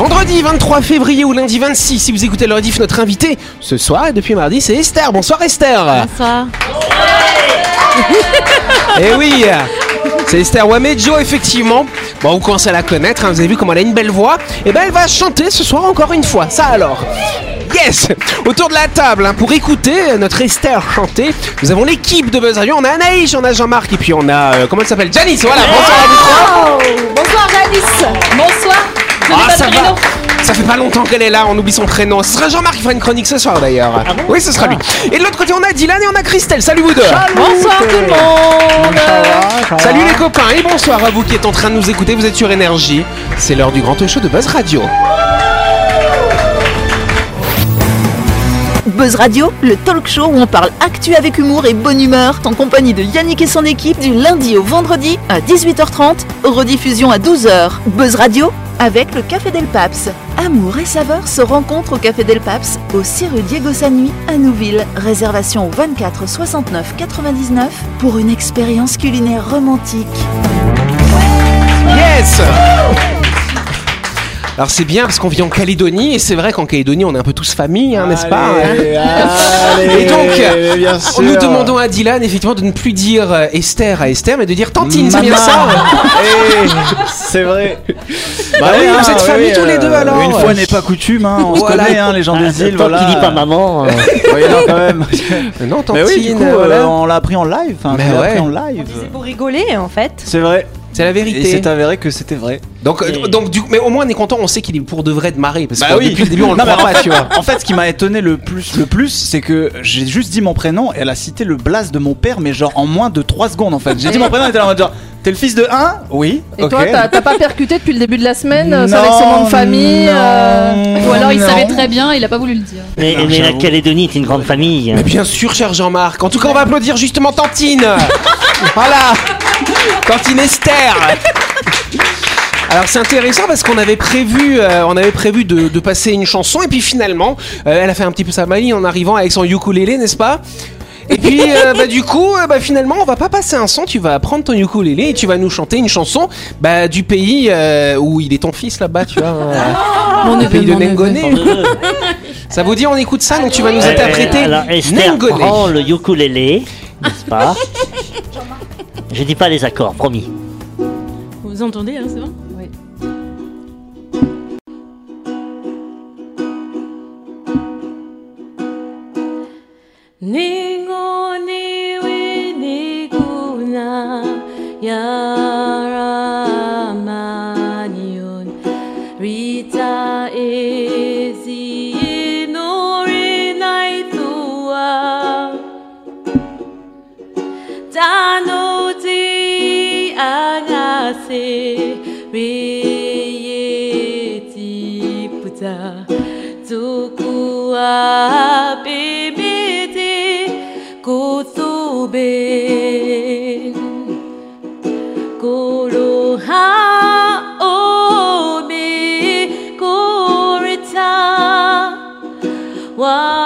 Vendredi 23 février ou lundi 26, si vous écoutez le rediff, notre invité ce soir et depuis mardi, c'est Esther. Bonsoir Esther. Bonsoir. Eh oui, c'est Esther Wamejo, effectivement. Bon, vous commencez à la connaître, hein, vous avez vu comment elle a une belle voix. Et ben, elle va chanter ce soir encore une fois. Ça alors Yes Autour de la table, hein, pour écouter notre Esther chanter, nous avons l'équipe de Buzz Radio. On a Anaïs, on a Jean-Marc, et puis on a, euh, comment elle s'appelle? Janice, voilà, bonsoir à vous trois. Bonsoir Janice. Bonsoir. Ah, ça va. Ça fait pas longtemps qu'elle est là, on oublie son prénom. Ce sera Jean-Marc qui fera une chronique ce soir d'ailleurs. oui, ce sera lui. Et de l'autre côté, on a Dylan et on a Christelle. Salut vous deux. Bonsoir tout le monde. Salut les copains et bonsoir à vous qui êtes en train de nous écouter. Vous êtes sur Énergie. C'est l'heure du grand show de Buzz Radio. Buzz Radio, le talk show où on parle actu avec humour et bonne humeur, en compagnie de Yannick et son équipe du lundi au vendredi à 18h30, rediffusion à 12h. Buzz Radio avec le Café Del Paps. Amour et saveur se rencontrent au Café Del Paps, au 6 rue Diego Sanui à Nouville. Réservation au 24 69 99 pour une expérience culinaire romantique. Yes alors c'est bien parce qu'on vit en Calédonie et c'est vrai qu'en Calédonie on est un peu tous famille, hein, n'est-ce pas Allez, Et donc, bien sûr. Nous demandons à Dylan effectivement de ne plus dire euh, Esther à Esther mais de dire Tantine, c'est bien ça Eh, C'est vrai. Bah oui, vous êtes famille tous les deux, alors. Une fois n'est pas coutume, hein, on Voilà. se connaît, hein, les gens des îles. Tant Voilà. qu'il dit pas maman. euh, Oui, non, quand même. Non, Tantine, Mais oui, du coup, euh, euh, voilà. on l'a appris en live. Enfin, Mais ouais. appris en live. C'est pour rigoler en fait. C'est vrai. C'est la Et vérité. c'est avéré que c'était vrai. Donc, euh, donc du, mais au moins on est content, on sait qu'il est pour de vrai de marrer parce que Bah oui. depuis le début on le Non, mais croit en pas, fait- tu vois. En fait, ce qui m'a étonné le plus, le plus, c'est que j'ai juste dit mon prénom et elle a cité le blast de mon père, mais genre en moins de 3 secondes en fait. J'ai dit mon prénom et elle était là en mode genre, t'es le fils de 1 Oui. Et ok. toi, t'as t'as pas percuté depuis le début de la semaine euh, Non, avec son nom de famille euh, Ou alors il non. savait très bien, il a pas voulu le dire. Mais, Non, mais la. Calédonie est une grande famille. Mais bien sûr, cher Jean-Marc. En tout cas, on va applaudir justement Tantine. voilà. Tantine Esther. Alors c'est intéressant parce qu'on avait prévu, euh, on avait prévu de, de passer une chanson et puis finalement, euh, elle a fait un petit peu sa maline en arrivant avec son ukulélé, n'est-ce pas? Et puis euh, bah, du coup, euh, bah, finalement, on va pas passer un son. Tu vas prendre ton ukulélé et tu vas nous chanter une chanson bah, du pays euh, où il est ton fils là-bas, tu vois. euh, Mon le neveu, pays de. Nengone. Ça vous dit, on écoute ça donc tu vas nous interpréter alors Esther Nengone. prend le ukulélé, n'est-ce pas? Je dis pas les accords, promis. Vous entendez, hein, c'est bon Oui. Whoa.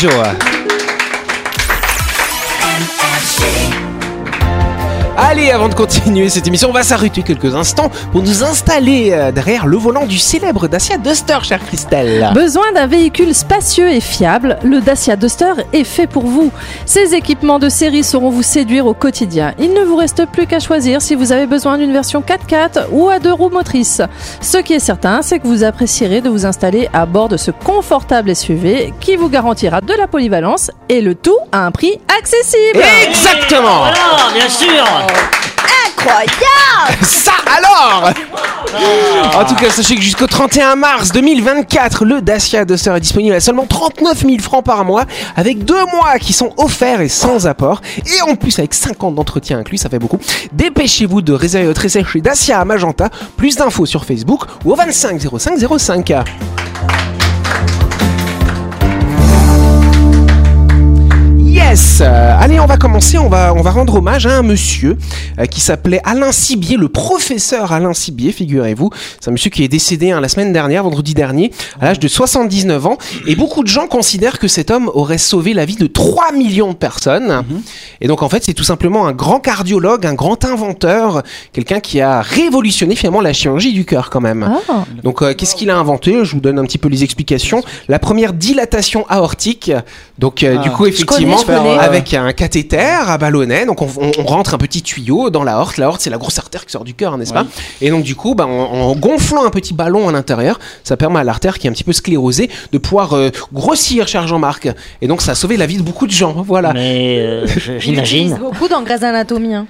Esther Allez, avant de continuer cette émission, on va s'arrêter quelques instants pour nous installer euh, derrière le volant du célèbre Dacia Duster, chère Christelle. Besoin d'un véhicule spacieux et fiable, le Dacia Duster est fait pour vous. Ces équipements de série sauront vous séduire au quotidien. Il ne vous reste plus qu'à choisir si vous avez besoin d'une version 4x4 ou à deux roues motrices. Ce qui est certain, c'est que vous apprécierez de vous installer à bord de ce confortable SUV qui vous garantira de la polyvalence et le tout à un prix accessible. Exactement Voilà, bien sûr Ça alors En tout cas, sachez que jusqu'au 31 mars 2024, le Dacia Duster est disponible à seulement 39 000 francs par mois, avec deux mois qui sont offerts et sans apport, et en plus avec 50 d'entretien inclus, ça fait beaucoup. Dépêchez-vous de réserver votre essai chez Dacia à Magenta. Plus d'infos sur Facebook ou au 25 05 05. Yes Euh, Allez, on va commencer, on va, on va rendre hommage à un monsieur euh, qui s'appelait Alain Sibier, le professeur Alain Sibier, figurez-vous. C'est un monsieur qui est décédé hein, la semaine dernière, vendredi dernier, à l'âge de 79 ans. Et beaucoup de gens considèrent que cet homme aurait sauvé la vie de 3 millions de personnes. Et donc, en fait, c'est tout simplement un grand cardiologue, un grand inventeur, quelqu'un qui a révolutionné finalement la chirurgie du cœur quand même. Ah. Donc, euh, qu'est-ce qu'il a inventé? Je vous donne un petit peu les explications. La première dilatation aortique. Donc, euh, Ah. du coup, Je connais, effectivement, je avec un cathéter à ballonnet. Donc, on, on- on rentre un petit tuyau dans la horte. La horte, c'est la grosse artère qui sort du cœur, n'est-ce pas Et donc, du coup, bah, en, en gonflant un petit ballon à l'intérieur, ça permet à l'artère qui est un petit peu sclérosée de pouvoir euh, grossir, cher Jean-Marc. Et donc, ça a sauvé la vie de beaucoup de gens. Voilà. Mais euh, j'imagine. beaucoup dans Grey's Anatomy. Hein.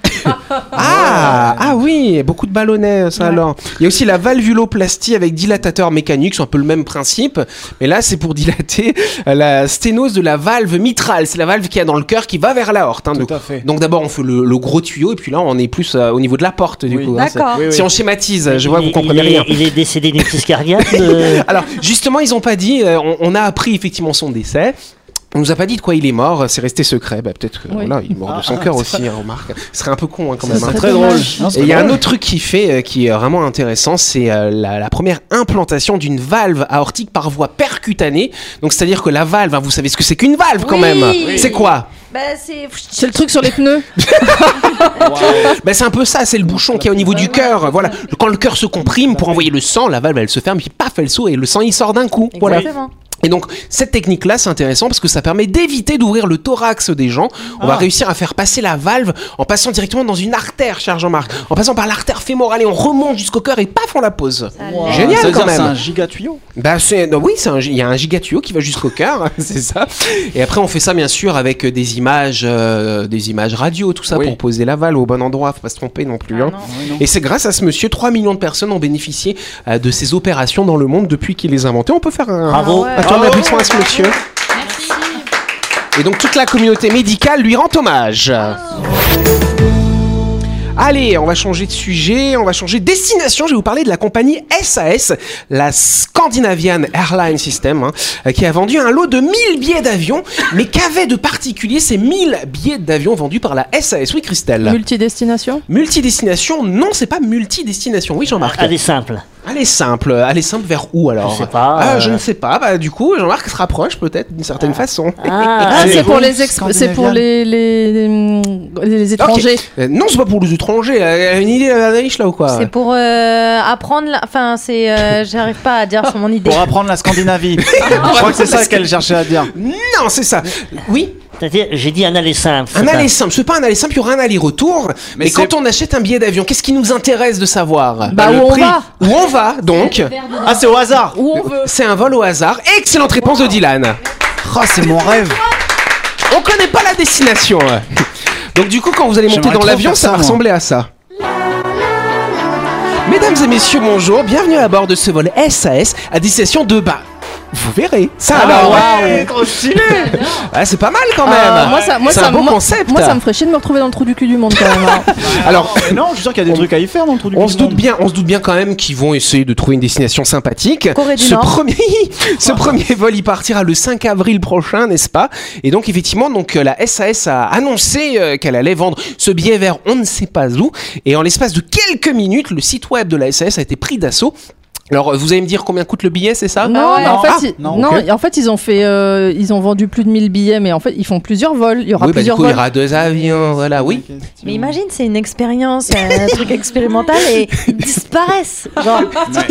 Ah, ah oui, beaucoup de ballonnets, ça alors. Il y a aussi la valvuloplastie avec dilatateur mécanique, c'est un peu le même principe, mais là c'est pour dilater la sténose de la valve mitrale, c'est la valve qu'il y a dans le cœur qui va vers la horte. hein. Tout donc à fait. donc d'abord on fait le, le gros tuyau et puis là on est plus euh, au niveau de la porte du Oui. coup. hein. Oui, oui. Si on schématise, je vois Il- vous comprenez il est- rien. Il est décédé d'une crise cardiaque. Alors justement ils ont pas dit, euh, on, on a appris effectivement son décès. On nous a pas dit de quoi il est mort, c'est resté secret. Bah, peut-être que Oui. voilà, il est mort de son Ah, cœur aussi, hein, remarque. Ce serait un peu con hein, quand même. hein. C'est très drôle. Non, Et il y a un autre truc qu'il fait euh, qui est vraiment intéressant, c'est euh, la, la première implantation d'une valve aortique par voie percutanée. Donc c'est-à-dire que la valve, hein, vous savez ce que c'est qu'une valve quand Oui. même. Oui. C'est quoi? Bah, c'est. C'est le truc sur les pneus. ben, C'est un peu ça, c'est le bouchon qui est au niveau du cœur. Voilà. Quand le cœur se comprime pour envoyer le sang, la valve elle se ferme, puis paf, elle s'ouvre et le sang il sort d'un coup. Voilà. Et donc cette technique-là, c'est intéressant parce que ça permet d'éviter d'ouvrir le thorax des gens. On va réussir à faire passer la valve en passant directement dans une artère, cher Jean-Marc, en passant par l'artère fémorale et on remonte jusqu'au cœur et paf, on la pose. Wow. Génial, Ça veut quand dire C'est même. un giga tuyau. Bah c'est oui, c'est un gi- il y a un gigatuyau qui va jusqu'au cœur, c'est ça. Et après on fait ça bien sûr avec euh, des images euh, des images radio tout ça Oui. pour poser la valve au bon endroit, faut pas se tromper non plus hein. non. Et c'est grâce à ce monsieur 3 millions de personnes ont bénéficié euh, de ces opérations dans le monde depuis qu'il les a inventées. On peut faire un Bravo. Tour d'applaudissement à ce monsieur. Et donc toute la communauté médicale lui rend hommage. Allez, on va changer de sujet, on va changer de destination. Je vais vous parler de la compagnie SAS, la Scandinavian Airline System, hein, euh, qui a vendu un lot de 1000 billets d'avion. Mais qu'avaient de particulier ces 1000 billets d'avion vendus par la SAS Oui, Christelle. Multidestination? Multidestination? Non, c'est pas multidestination. Oui, Jean-Marc. Allez, simple. Allez simple, allez simple vers où alors Je sais pas, Ah, euh. je ne sais pas. Bah du coup, Jean-Marc se rapproche peut-être d'une certaine façon. Ah, Ah, c'est pour les ex- c'est pour les les, les, les étrangers. Euh, non, c'est pas pour les étrangers. Elle a une idée, la riche là ou quoi C'est pour euh, apprendre. la- Enfin, c'est. euh, J'arrive pas à dire sur mon idée. Pour apprendre la Scandinavie. Je crois que c'est ça qu'elle cherchait à dire. Non, c'est ça. Oui, C'est-à-dire, j'ai dit un aller simple. un aller simple. C'est pas un aller simple, il y aura un aller-retour. Mais, Mais quand on achète un billet d'avion, qu'est-ce qui nous intéresse de savoir Bah, le où on prix. va Où on va donc Ah, c'est au hasard. Où on veut. C'est un vol au hasard. Excellente réponse de Dylan. Oh, c'est mon rêve. On connaît pas la destination. Donc du coup, quand vous allez monter J'aimerais dans l'avion, ça ça, va ressembler à ça. Mesdames et messieurs, bonjour, bienvenue à bord de ce vol SAS à destination de bas. Vous verrez. Ça alors. ouais, trop stylé. Ah, c'est pas mal quand même. Euh, moi, ça, moi, c'est ça, un bon moi- concept. Moi, ça me ferait chier de me retrouver dans le trou du cul du monde quand même. hein. Alors, Non, je suis sûr qu'il y a des trucs à y faire dans le trou du on cul se du doute monde. bien, on se doute bien quand même qu'ils vont essayer de trouver une destination sympathique. Corée du ce Nord. premier, ce premier vol, il partira le 5 avril prochain, n'est-ce pas? Et donc effectivement, donc euh, la SAS a annoncé euh, qu'elle allait vendre ce billet vers on ne sait pas où. Et en l'espace de quelques minutes, le site web de la SAS a été pris d'assaut. Alors, vous allez me dire combien coûte le billet, c'est ça Non, mais en fait, Ah, ils, non, non, ok. en fait, ils ont fait, euh, ils ont vendu plus de 1000 billets, mais en fait, ils font plusieurs vols. Il y aura Oui, bah, du plusieurs coup, il y aura deux avions, voilà, oui. Mais imagine, c'est une expérience, un truc expérimental et ils disparaissent. Genre,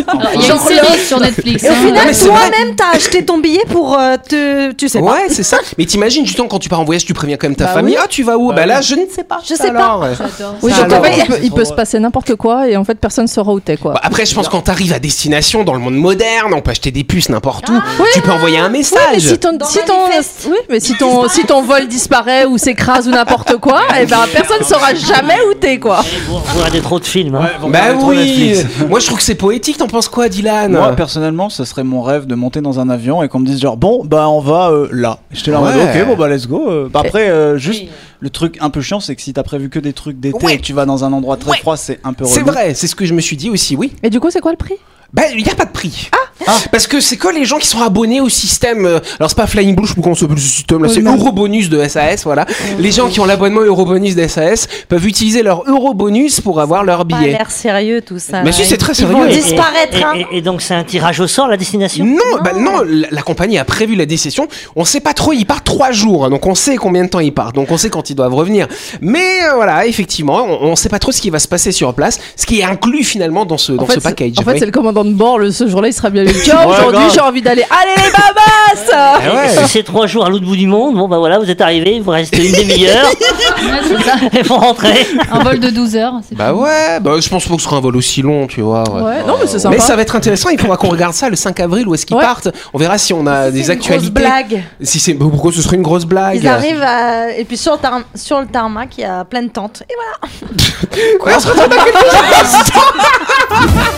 Alors, Il y a une série sur Netflix. et au hein. final, toi-même, t'as acheté ton billet pour euh, te. Tu sais pas. Ouais, c'est ça. Mais t'imagines, justement, quand tu pars en voyage, tu préviens quand même ta Bah famille. oui. Ah, tu vas où Bah là, je ne sais pas. Je sais euh. Oui, donc en fait, il peut, se passer n'importe quoi et en fait, personne saura où t'es, quoi. bah, après, je pense quand t'arrives à destination dans le monde moderne, on peut acheter des puces n'importe où. Ah, Tu peux envoyer un message. Oui, mais si ton, Dans si ton, Manifeste. oui, mais si ton, si ton vol disparaît ou s'écrase ou n'importe quoi, et ben personne saura jamais où t'es, quoi. Vous, vous regardez trop de films. hein. Ouais, Bah oui. Moi, je trouve que c'est poétique. T'en penses quoi, Dylan? Moi personnellement, ce serait mon rêve de monter dans un avion et qu'on me dise genre bon bah on va euh, là. J'étais là Ouais. ok bon bah let's go. Euh, bah, après euh, juste le truc un peu chiant c'est que si t'as prévu que des trucs d'été Ouais. et que tu vas dans un endroit très Ouais. froid c'est un peu C'est vrai, c'est ce que je me suis dit aussi, oui. Et du coup, c'est quoi le prix? Bah, il n'y a pas de prix. Parce que c'est que les gens qui sont abonnés au système. euh, alors, c'est pas Flying Blue, je sais pas ça s'appelle ce système là, c'est Eurobonus de SAS, voilà. Les gens qui ont l'abonnement Eurobonus de SAS peuvent utiliser leur Eurobonus pour avoir leur billet. l'air sérieux tout ça. Mais si, c'est très Ils vont sérieux. Et- et- disparaître. et- hein. et- et donc c'est un tirage au sort la destination? Non, bah non, la, la compagnie a prévu la décision. On sait pas trop, ils partent trois jours, hein, donc on sait combien de temps ils partent, donc on sait quand ils doivent revenir. Mais euh, voilà, effectivement, on, on sait pas trop ce qui va se passer sur place, ce qui est inclus finalement dans ce, dans En fait, ce c'est- package. En fait, oui. c'est le commandant de bord. Le, ce jour-là, il sera bien aujourd'hui, j'ai envie d'aller. Allez, les babas Ah ouais. Si c'est trois jours à l'autre bout du monde, bon bah voilà, vous êtes arrivés, il vous reste une demi-heure Ouais, c'est ça. et vous rentrez. Un vol de 12 heures. Bah fini. ouais, bah je pense pas que ce sera un vol aussi long, tu vois. ouais. Ouais, non, mais c'est sympa. Mais ça va être intéressant, il faudra qu'on regarde ça le 5 avril, où est-ce qu'ils Ouais. partent. On verra si on a des C'est une grosse actualités. blague. Si c'est pourquoi ce serait une grosse blague. Ils arrivent à... et puis sur le, tar- sur le tarmac, il y a plein de tentes. Et voilà. On se retrouve dans quelques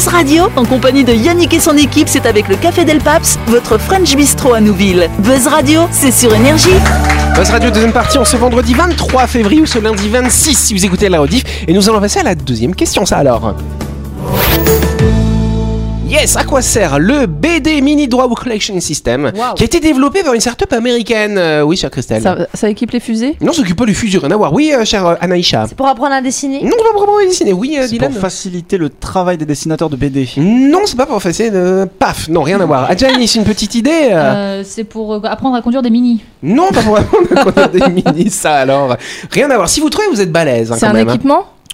Buzz Radio, en compagnie de Yannick et son équipe, c'est avec le Café Del Paps, votre French Bistro à Nouville. Buzz Radio, c'est sur Énergie. Buzz Radio deuxième partie, on se vendredi 23 février ou ce lundi 26 si vous écoutez la rediff. Et nous allons passer à la deuxième question, ça alors. Yes, à quoi sert le BD Mini Draw Collection System Wow. qui a été développé par une startup américaine Euh, Oui, chère Christelle. Ça, ça équipe les fusées? Non, ça s'occupe pas du fusil, rien à voir. Oui, euh, chère euh, Anaïcha. C'est pour apprendre à dessiner? Non, pas pour dessiner. Oui, euh, Dylan. pour faciliter le travail des dessinateurs de BD. Non, c'est pas pour facile. euh, paf, non, rien à voir. Adjani, c'est une petite idée c'est pour euh, apprendre à conduire des mini. Non, pas pour apprendre à conduire des mini, ça alors. Rien à voir. Si vous trouvez, vous êtes balèze. hein, C'est un même, hein.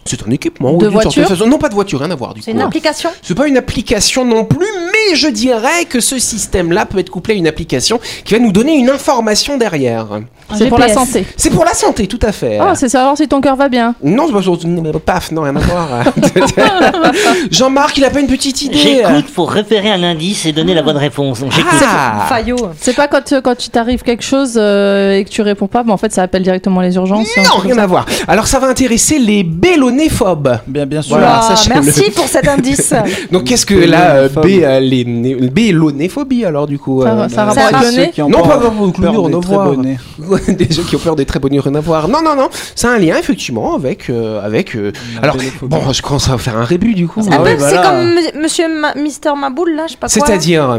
C'est un équipement. De oui, d'une certaine voiture façon. Non, pas de voiture, rien à voir du C'est une application? C'est pas une application non plus, mais je dirais que ce système-là peut être couplé à une application qui va nous donner une information derrière. C'est pour la santé. C'est pour la santé, tout à fait. Ah, c'est savoir si ton cœur va bien. non, c'est pas paf, non, rien à voir. Jean-Marc, il a pas une petite idée. J'écoute pour repérer un indice et donner la bonne réponse. Ah. Fayot. C'est pas quand, quand tu t'arrives quelque chose euh, et que tu réponds pas, mais en fait, ça appelle directement les urgences. Non, rien à ça. voir. Alors ça va intéresser les bélonéphobes. Bien, bien sûr. Voilà, Ah, merci pour cet indice. Donc qu'est-ce que là, euh, bé- euh, les bélonéphobie alors du coup Ça euh, va- ça a bah, rapport Ça avec le nez Non, pas rien des gens qui ont peur des très bonnes rien à voir. Non, non, non, c'est un lien effectivement avec euh, avec. euh, alors bon, je commence à faire un rébut du coup. Ah c'est voilà. comme M- Monsieur Ma- Mister Maboul là, je sais pas quoi. C'est-à-dire,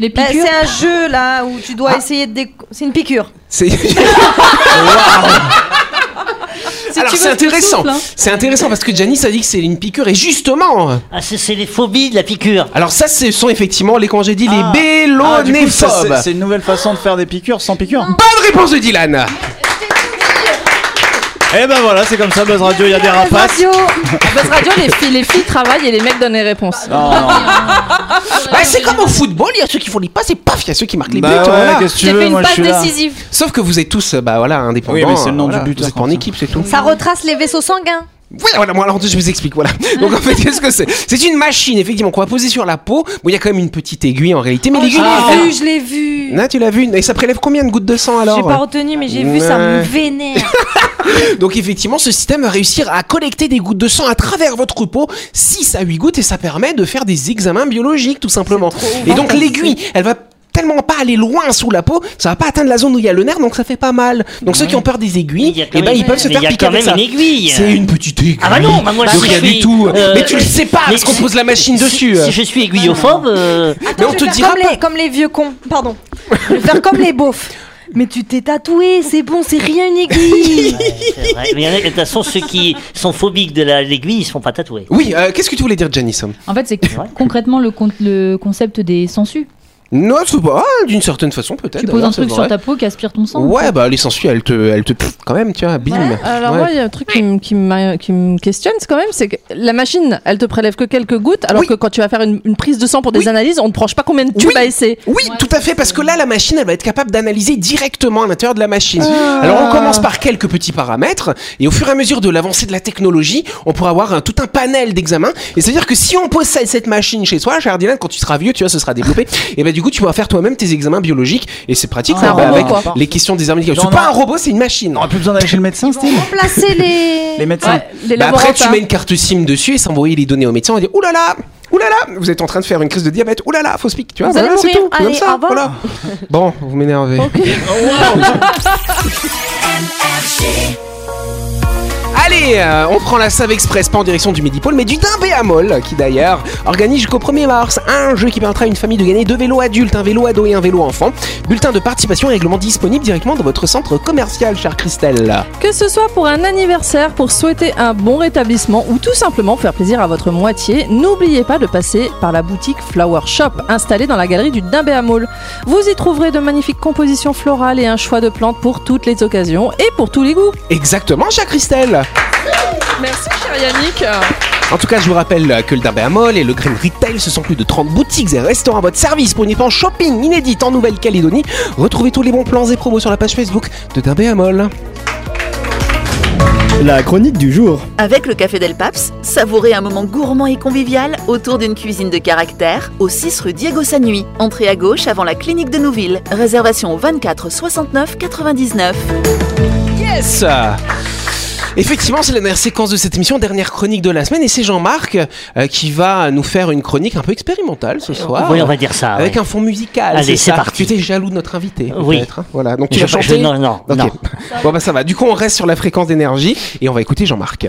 Les Bah, piqûres. c'est un jeu là où tu dois Ah. essayer de. C'est une piqûre. c'est. Alors c'est intéressant. hein. C'est intéressant parce que Janice a dit que c'est une piqûre et justement. Ah, c'est c'est les phobies de la piqûre. Alors ça, ce sont effectivement les quand j'ai dit Ah. les Ah, du coup, ça, bélonéphobes. c'est- c'est une nouvelle façon de faire des piqûres sans piqûre. Bonne réponse de Dylan. Et ben voilà, c'est comme ça, Buzz Radio, il y a des rapaces. Radio. Buzz Radio, les filles, les filles travaillent et les mecs donnent les réponses. Non, non. Bah, c'est comme au football, il y a ceux qui font les passes et paf, il y a ceux qui marquent les buts. Bah ouais, voilà. qu'est-ce que tu J'ai fait une moi je passe suis là. décisive. Sauf que vous êtes tous euh, bah voilà indépendants. Oui, mais c'est le nom voilà, du buteur, Vous êtes pas en équipe, c'est tout. Ça retrace les vaisseaux sanguins. Oui, voilà, moi alors je vous explique, voilà. Donc en fait, qu'est-ce que c'est? C'est une machine, effectivement, qu'on va poser sur la peau. Bon, il y a quand même une petite aiguille en réalité, mais l'aiguille. Oh, Je l'ai vu, je l'ai vu. Non, tu l'as vu Et ça prélève combien de gouttes de sang alors? J'ai pas retenu, mais j'ai vu, ça me vénère. Donc effectivement, ce système va réussir à collecter des gouttes de sang à travers votre peau, 6 à 8 gouttes, et ça permet de faire des examens biologiques tout simplement. Et donc l'aiguille, elle va tellement pas aller loin sous la peau, ça va pas atteindre la zone où il y a le nerf, donc ça fait pas mal. Donc ceux qui ont peur des aiguilles, y eh ben ils peuvent se faire y piquer quand avec même ça. une aiguille. C'est une petite aiguille. Ah bah non, bah moi, je suis, du tout. euh, mais tu le sais pas mais parce qu'on pose la machine si- dessus. Si je suis aiguillophobe, euh, mais on Je te faire dira comme, pas. les, comme les vieux cons, pardon. Je vais faire comme les beaufs. Mais tu t'es tatoué, c'est bon, c'est rien une aiguille. vrai. Mais il y en a- de toute façon, ceux qui sont phobiques de la- l'aiguille, ils se font pas tatouer. Oui, euh, qu'est-ce que tu voulais dire, Janice En fait, c'est que, concrètement le, con- le concept des sangsues. Non, c'est pas. ah, D'une certaine façon, peut-être. Tu poses un truc sur ta peau qui aspire ton sang. Ouais, bah les sangsues, elles te, elles te, pff, quand même, tu vois, bim. Alors Ouais. moi, il y a un truc qui, me- qui, me- qui me questionne, c'est quand même, c'est que la machine, elle te prélève que quelques gouttes, alors Oui. que quand tu vas faire une, une prise de sang pour des Oui. analyses, on ne prend pas combien de tubes Oui. à essai. Oui, tout à fait, parce que là, la machine, elle va être capable d'analyser directement à l'intérieur de la machine. Ah. Alors, on commence par quelques petits paramètres, et au fur et à mesure de l'avancée de la technologie, on pourra avoir un- tout un panel d'examens. Et c'est-à-dire que si on possède cette machine chez soi, cher Dylan, quand tu seras vieux, tu vois, ce sera développé. et bah, du coup, tu pourras faire toi-même tes examens biologiques, et c'est pratique, bah, robot, avec quoi. les questions des armes médicales. C'est pas un robot, c'est une machine. On aurait plus besoin d'aller chez le médecin, Steve Remplacer les. Les médecins. Ouais, les Bah après, tu mets une carte SIM dessus et s'envoyer les données au médecin. On dit oulala, oulala, vous êtes en train de faire une crise de diabète. Oulala, fausse pique. Tu vois, Vous allez voilà, c'est tout. Comme ça, voilà. Bon, vous m'énervez. Allez, euh, on prend la Save Express, pas en direction du Medipôle, mais du Dimbéamol, qui d'ailleurs organise jusqu'au 1er mars un jeu qui permettra à une famille de gagner deux vélos adultes, un vélo ado et un vélo enfant. Bulletin de participation et règlement disponible directement dans votre centre commercial, chère Christelle. Que ce soit pour un anniversaire, pour souhaiter un bon rétablissement ou tout simplement faire plaisir à votre moitié, n'oubliez pas de passer par la boutique Flower Shop installée dans la galerie du Dimbéa Mall. Vous y trouverez de magnifiques compositions florales et un choix de plantes pour toutes les occasions et pour tous les goûts. Exactement, chère Christelle. Merci cher Yannick. En tout cas, je vous rappelle que le Dimbéamol et le Green Retail, ce sont plus de 30 boutiques et restaurants à votre service pour une épanche shopping inédite en Nouvelle-Calédonie. Retrouvez tous les bons plans et promos sur la page Facebook de Dimbéamol. La chronique du jour. Avec le Café Del Paps, savourez un moment gourmand et convivial autour d'une cuisine de caractère au 6 rue Diego Sanui. Entrée à gauche avant la clinique de Nouville. Réservation au 24 69 99. Yes Effectivement, c'est la dernière séquence de cette émission, dernière chronique de la semaine, et c'est Jean-Marc euh, qui va nous faire une chronique un peu expérimentale ce soir. Oui, on va dire ça. Avec ouais. un fond musical. Allez, c'est parti. Tu étais jaloux de notre invité. Oui. peut-être, hein voilà. Donc tu Je- vas je- chanter. non, non, Ok. non. Bon bah ça va. Du coup, on reste sur la fréquence d'énergie et on va écouter Jean-Marc.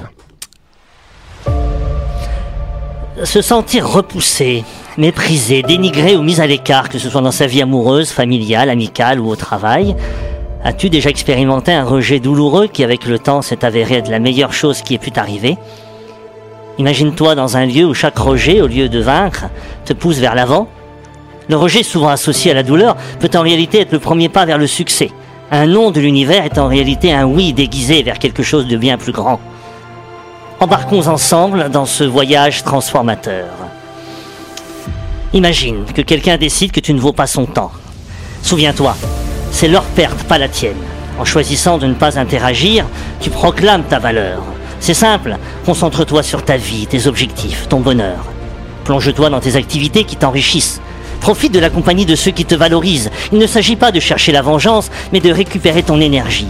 Se sentir repoussé, méprisé, dénigré ou mis à l'écart, que ce soit dans sa vie amoureuse, familiale, amicale ou au travail. As-tu déjà expérimenté un rejet douloureux qui, avec le temps, s'est avéré être la meilleure chose qui ait pu t'arriver Imagine-toi dans un lieu où chaque rejet, au lieu de vaincre, te pousse vers l'avant. Le rejet, souvent associé à la douleur, peut en réalité être le premier pas vers le succès. Un non de l'univers est en réalité un oui déguisé vers quelque chose de bien plus grand. Embarquons ensemble dans ce voyage transformateur. Imagine que quelqu'un décide que tu ne vaux pas son temps. Souviens-toi, c'est leur perte, pas la tienne. En choisissant de ne pas interagir, tu proclames ta valeur. C'est simple, concentre-toi sur ta vie, tes objectifs, ton bonheur. Plonge-toi dans tes activités qui t'enrichissent. Profite de la compagnie de ceux qui te valorisent. Il ne s'agit pas de chercher la vengeance, mais de récupérer ton énergie,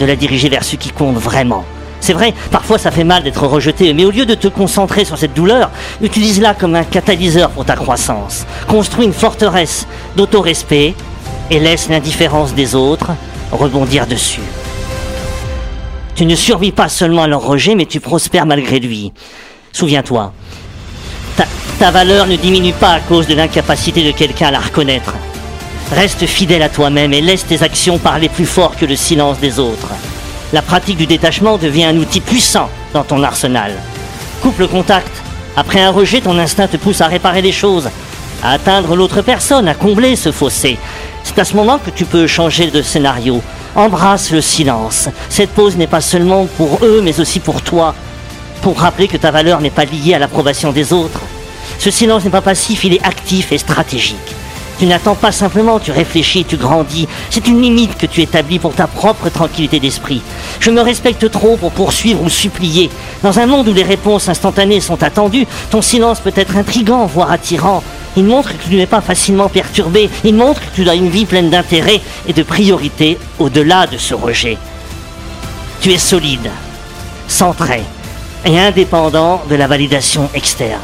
de la diriger vers ce qui compte vraiment. C'est vrai, parfois ça fait mal d'être rejeté, mais au lieu de te concentrer sur cette douleur, utilise-la comme un catalyseur pour ta croissance. Construis une forteresse d'autorespect et laisse l'indifférence des autres rebondir dessus. Tu ne survis pas seulement à leur rejet, mais tu prospères malgré lui. Souviens-toi, ta, valeur ne diminue pas à cause de l'incapacité de quelqu'un à la reconnaître. Reste fidèle à toi-même et laisse tes actions parler plus fort que le silence des autres. La pratique du détachement devient un outil puissant dans ton arsenal. Coupe le contact. Après un rejet, ton instinct te pousse à réparer les choses, à atteindre l'autre personne, à combler ce fossé. C'est à ce moment que tu peux changer de scénario. Embrasse le silence. Cette pause n'est pas seulement pour eux, mais aussi pour toi. Pour rappeler que ta valeur n'est pas liée à l'approbation des autres. Ce silence n'est pas passif, il est actif et stratégique. Tu n'attends pas simplement, tu réfléchis, tu grandis. C'est une limite que tu établis pour ta propre tranquillité d'esprit. Je me respecte trop pour poursuivre ou supplier. Dans un monde où les réponses instantanées sont attendues, ton silence peut être intrigant, voire attirant. Il montre que tu n'es pas facilement perturbé. Il montre que tu as une vie pleine d'intérêt et de priorités au-delà de ce rejet. Tu es solide, centré et indépendant de la validation externe.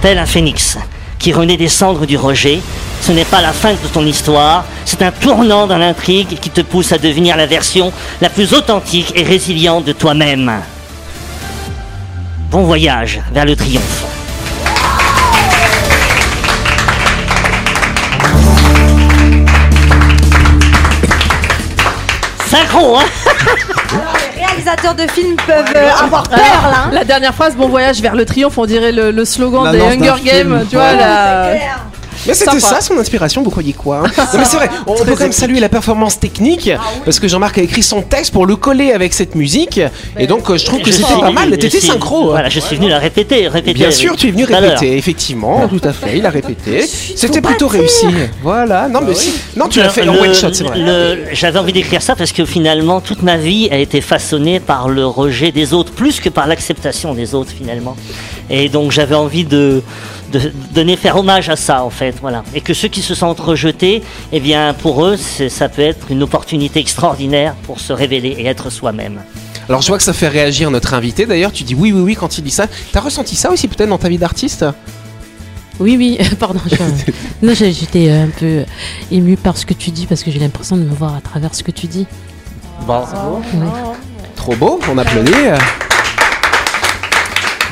Tel un phénix qui renaît des cendres du rejet, ce n'est pas la fin de ton histoire, c'est un tournant dans l'intrigue qui te pousse à devenir la version la plus authentique et résiliente de toi-même. Bon voyage vers le triomphe. Synchro, hein? Les réalisateurs de films peuvent euh, avoir peur là. hein. La dernière phrase, bon voyage vers le triomphe, on dirait le, le slogan L'annonce des Hunger. Games, tu vois, Ouais. la... Mais c'était ça son inspiration, vous croyez quoi hein Non, mais c'est vrai, on peut quand même saluer la performance technique parce que Jean-Marc a écrit son texte pour le coller avec cette musique et donc euh, je trouve que c'était pas mal, t'étais synchro. hein. Voilà, je suis venu la répéter, répéter. Bien sûr, tu es venu répéter, effectivement, tout à fait, il a répété. C'était plutôt réussi. Voilà, non mais si. Non, tu l'as fait en one shot, c'est vrai. J'avais envie d'écrire ça parce que finalement, toute ma vie a été façonnée par le rejet des autres, plus que par l'acceptation des autres finalement. Et donc j'avais envie de, de donner, faire hommage à ça en fait, voilà. Et que ceux qui se sentent rejetés, eh bien pour eux, ça peut être une opportunité extraordinaire pour se révéler et être soi-même. Alors je vois que ça fait réagir notre invité d'ailleurs, tu dis oui, oui, oui quand il dit ça. T'as ressenti ça aussi peut-être dans ta vie d'artiste? Oui, oui, pardon. j'étais un peu émue par ce que tu dis parce que j'ai l'impression de me voir à travers ce que tu dis. Bon. Ouais. Trop beau, on applaudit.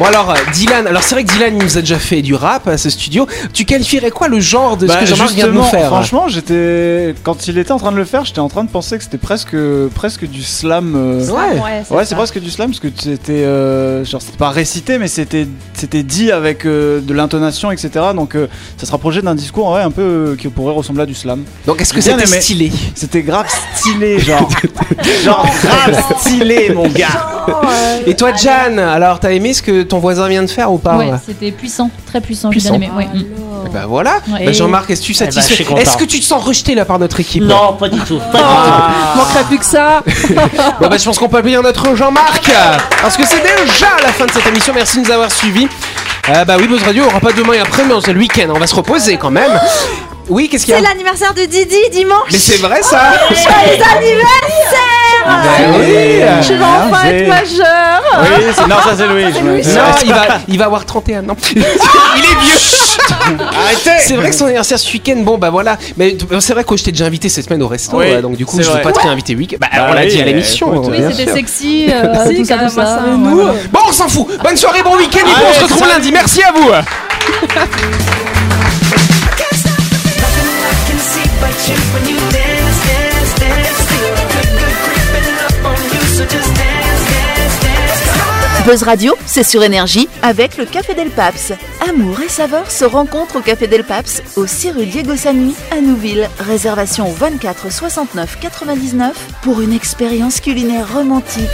Bon alors euh, Dylan, alors c'est vrai que Dylan il nous a déjà fait du rap à ce studio. Tu qualifierais quoi le genre de ce Bah, que Jean-Marc vient de nous faire Franchement, j'étais quand il était en train de le faire, j'étais en train de penser que c'était presque presque du slam. euh, Ouais. Ouais, c'est presque du slam parce que c'était euh, genre c'était pas récité, mais c'était c'était dit avec euh, de l'intonation, etc. Donc euh, ça se rapprochait d'un discours ouais, un peu euh, qui pourrait ressembler à du slam. Donc est-ce que c'était aimé. stylé C'était grave stylé, genre genre grave stylé, mon gars. Et toi Jan, alors t'as aimé ce que ton voisin vient de faire ou pas Ouais, c'était puissant, très puissant, j'ai Puissant. bien aimé. ouais. Mm. Eh Ben voilà. Ouais. Bah, Jean-Marc, est-ce que tu es Eh ben, je satisfait. Est-ce que tu te sens rejeté là par notre équipe Non, pas du tout. Pas Ah. Manquerait plus que ça. Bon bah je pense qu'on peut applaudir notre Jean-Marc Parce que c'est déjà la fin de cette émission, merci de nous avoir suivis. Euh, bah oui, Buzz Radio aura pas demain et après, mais c'est le week-end, on va se reposer quand même. Oui, qu'est-ce qu'il y C'est a l'anniversaire de Didi dimanche. Mais c'est vrai ça Joyeux anniversaire Ben oui Je vais enfin être majeur. Oui, c'est- non, ça c'est Louis. je me- Non, il va, il va avoir 31 ans. il est vieux. Arrêtez C'est vrai que son anniversaire ce week-end, bon bah voilà. Mais t- c'est vrai que je t'ai déjà invité cette semaine au resto, Oui, euh, donc du coup c'est je veux vrai. pas te réinviter week-end. Bah, Bah on l'a oui, dit à euh, l'émission. écoute, Oui, bien c'était sûr. sexy, euh, Si, tout ça, tout carrément, ça. ça. ouais, Nous, voilà. Bon, on s'en fout. Bonne soirée, bon week-end et puis on Allez, se retrouve lundi. Merci à vous. Buzz Radio, c'est sur énergie avec le Café Del Paps. Amour et saveur se rencontrent au Café Del Paps, au 6 rue Diego Sanui à Nouville. Réservation au 24 69 99 pour une expérience culinaire romantique.